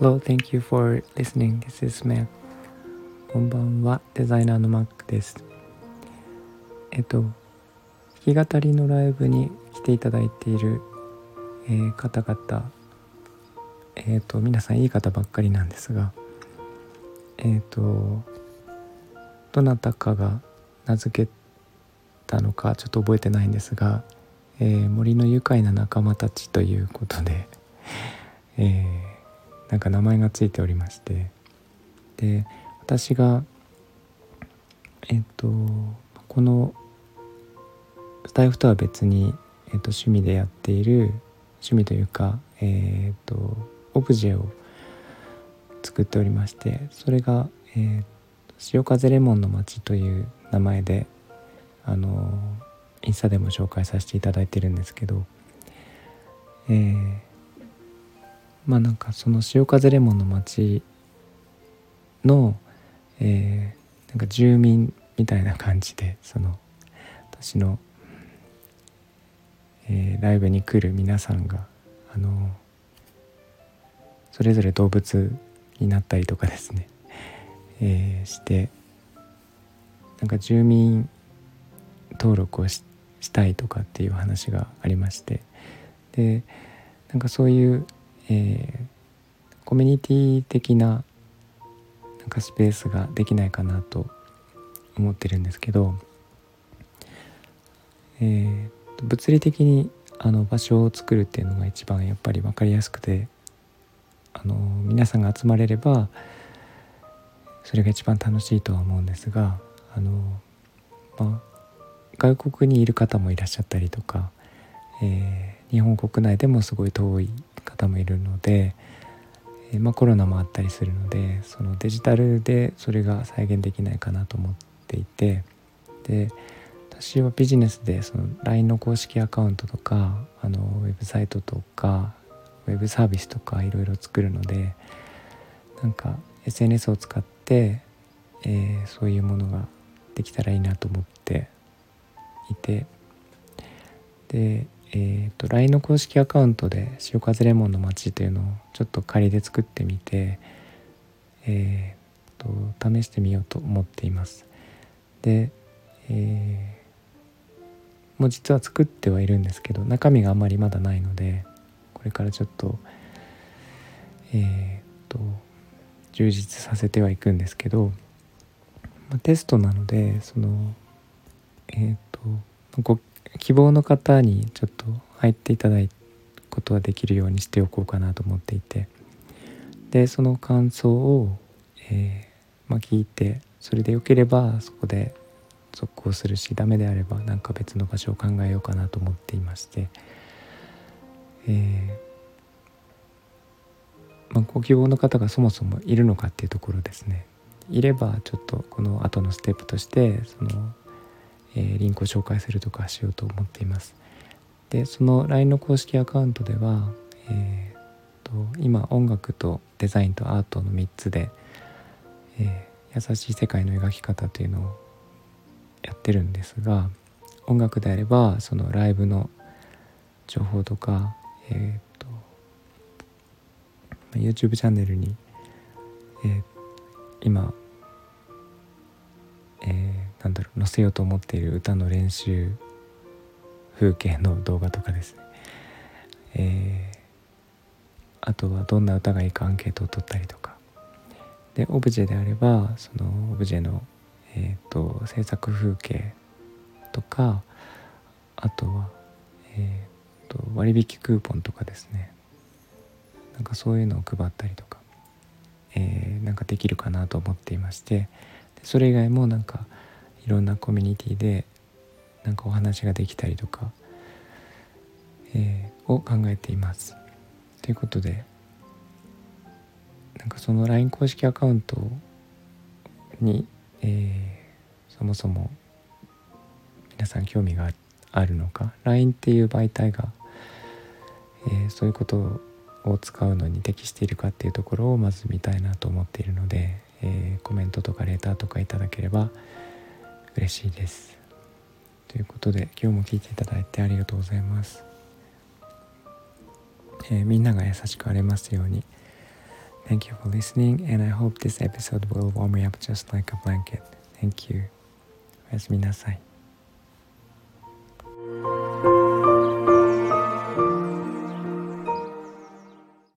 Hello, thank you for listening. This is Mac. こんばんは、デザイナーの Mac です。えっと、弾き語りのライブに来ていただいている、えー、方々、えっと、皆さんいい方ばっかりなんですが、えっと、どなたかが名付けたのかちょっと覚えてないんですが、えー、森の愉快な仲間たちということで、えーなんか名前がついておりましてで私がえっとこのスタイフとは別に、えっと、趣味でやっている趣味というか、えっとオブジェを作っておりましてそれが、えー、潮風レモンの街という名前であのインスタでも紹介させていただいてるんですけど、えー、まあなんかその潮風レモンの町の、えー、なんか住民みたいな感じでその私の、えー、ライブに来る皆さんがあのそれぞれ動物になったりとかですね、えー、してなんか住民登録をししたいとかっていう話がありまして。でなんかそういうえー、コミュニティ的ななんかスペースができないかなと思ってるんですけど、えー、物理的にあの場所を作るっていうのが一番やっぱり分かりやすくてあの皆さんが集まれればそれが一番楽しいとは思うんですがあの、まあ、外国にいる方もいらっしゃったりとか、えー、日本国内でもすごい遠い方もいるので、えー、まあ、コロナもあったりするのでそのデジタルでそれが再現できないかなと思っていてで私はビジネスでその LINE の公式アカウントとかあのウェブサイトとかウェブサービスとかいろいろ作るのでなんか SNS を使って、えー、そういうものができたらいいなと思っていてでえーと、LINE の公式アカウントで「潮風レモンの街」というのをちょっと仮で作ってみて、えーと、試してみようと思っています。で、えー、もう実は作ってはいるんですけど中身があんまりまだないのでこれからちょっとえっ、ー、と充実させてはいくんですけど、まあ、テストなのでそのえっ、ー、ご希望の方にちょっと入っていただくことはできるようにしておこうかなと思っていて。でその感想を、えー、まあ、聞いてそれでよければそこで続行するしダメであれば何か別の場所を考えようかなと思っていまして、えー、まあ、ご希望の方がそもそもいるのかっていうところですね。いればちょっとこの後のステップとしてそのえー、リンクを紹介するとかしようと思っています。でその LINE の公式アカウントでは、えーと、今音楽とデザインとアートの3つで、えー、優しい世界の描き方というのをやってるんですが音楽であればそのライブの情報とか、えーと、YouTube チャンネルに、えー、今、なんだろう載せようと思っている歌の練習風景の動画とかですね、えー、あとはどんな歌がいいかアンケートを取ったりとか。でオブジェであればそのオブジェの、えーと、制作風景とかあとは、えーと、割引クーポンとかですね。なんかそういうのを配ったりとか、えー、なんかできるかなと思っていまして。それ以外もなんかいろんなコミュニティでなんかお話ができたりとか、えー、を考えています。ということでなんかその LINE 公式アカウントに、えー、そもそも皆さん興味があるのか LINE っていう媒体が、えー、そういうことを使うのに適しているかっていうところをまず見たいなと思っているので、えー、コメントとかレターとかいただければ嬉しいですということで今日も聞いていただいてありがとうございます、えー、みんなが優しくありますように Thank you for listening and I hope this episode will warm me up just like a blanket Thank you おやすみなさい